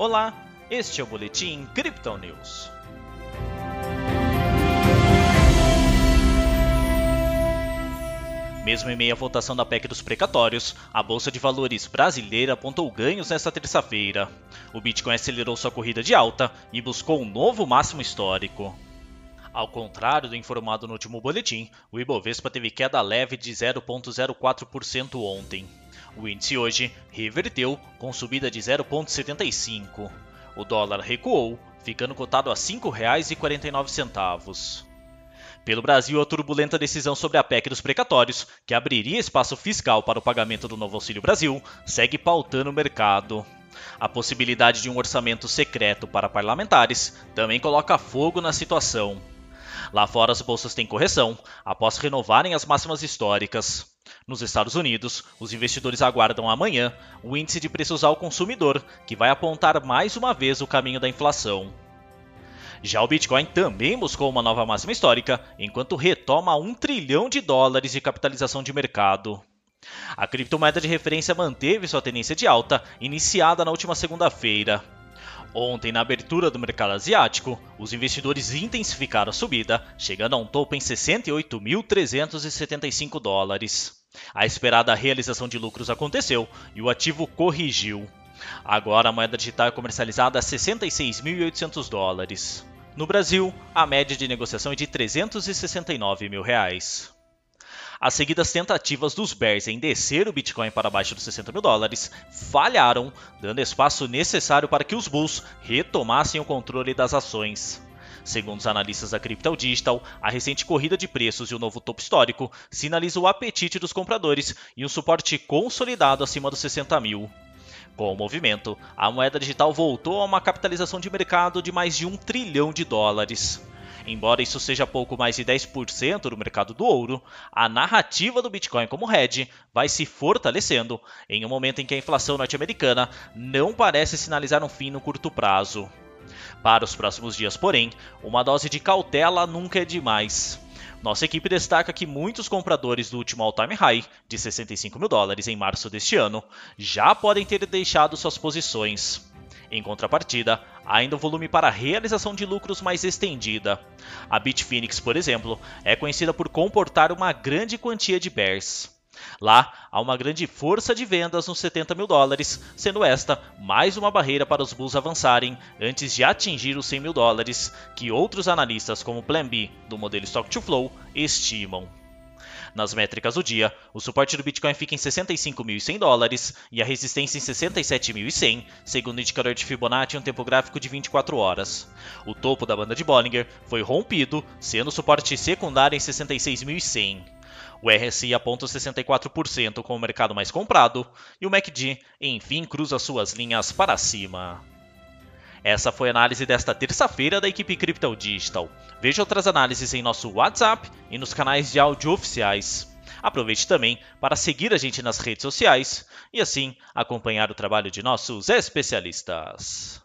Olá, este é o Boletim Crypto News. Mesmo em meio à votação da PEC dos precatórios, a Bolsa de Valores brasileira apontou ganhos nesta terça-feira. O Bitcoin acelerou sua corrida de alta e buscou um novo máximo histórico. Ao contrário do informado no último boletim, o Ibovespa teve queda leve de 0,04% ontem. O índice hoje reverteu com subida de 0,75. O dólar recuou, ficando cotado a R$ 5,49. Pelo Brasil, a turbulenta decisão sobre a PEC dos precatórios, que abriria espaço fiscal para o pagamento do novo Auxílio Brasil, segue pautando o mercado. A possibilidade de um orçamento secreto para parlamentares também coloca fogo na situação. Lá fora, as bolsas têm correção após renovarem as máximas históricas. Nos Estados Unidos, os investidores aguardam amanhã o índice de preços ao consumidor, que vai apontar mais uma vez o caminho da inflação. Já o Bitcoin também buscou uma nova máxima histórica, enquanto retoma 1 trilhão de dólares de capitalização de mercado. A criptomoeda de referência manteve sua tendência de alta, iniciada na última segunda-feira. Ontem, na abertura do mercado asiático, os investidores intensificaram a subida, chegando a um topo em 68.375 dólares. A esperada realização de lucros aconteceu e o ativo corrigiu. Agora a moeda digital é comercializada a 66.800 dólares. No Brasil, a média de negociação é de 369 mil reais. As seguidas tentativas dos bears em descer o Bitcoin para baixo dos 60 mil dólares falharam, dando espaço necessário para que os bulls retomassem o controle das ações. Segundo os analistas da Crypto Digital, a recente corrida de preços e o novo topo histórico sinalizam o apetite dos compradores e um suporte consolidado acima dos 60 mil. Com o movimento, a moeda digital voltou a uma capitalização de mercado de mais de um trilhão de dólares. Embora isso seja pouco mais de 10% do mercado do ouro, a narrativa do Bitcoin como hedge vai se fortalecendo em um momento em que a inflação norte-americana não parece sinalizar um fim no curto prazo. Para os próximos dias, porém, uma dose de cautela nunca é demais. Nossa equipe destaca que muitos compradores do último all-time high, de 65 mil dólares em março deste ano, já podem ter deixado suas posições. Em contrapartida, ainda o volume para realização de lucros mais estendida. A Bitfinex, por exemplo, é conhecida por comportar uma grande quantia de bears. Lá, há uma grande força de vendas nos 70 mil dólares, sendo esta mais uma barreira para os bulls avançarem antes de atingir os 100 mil dólares, que outros analistas, como Plan B do modelo Stock to Flow, estimam. Nas métricas do dia, o suporte do Bitcoin fica em 65.100 dólares e a resistência em 67.100, segundo o indicador de Fibonacci em um tempo gráfico de 24 horas. O topo da banda de Bollinger foi rompido, sendo o suporte secundário em 66.100. O RSI aponta 64% como o mercado mais comprado e o MACD, enfim, cruza suas linhas para cima. Essa foi a análise desta terça-feira da equipe Crypto Digital. Veja outras análises em nosso WhatsApp e nos canais de áudio oficiais. Aproveite também para seguir a gente nas redes sociais e assim acompanhar o trabalho de nossos especialistas.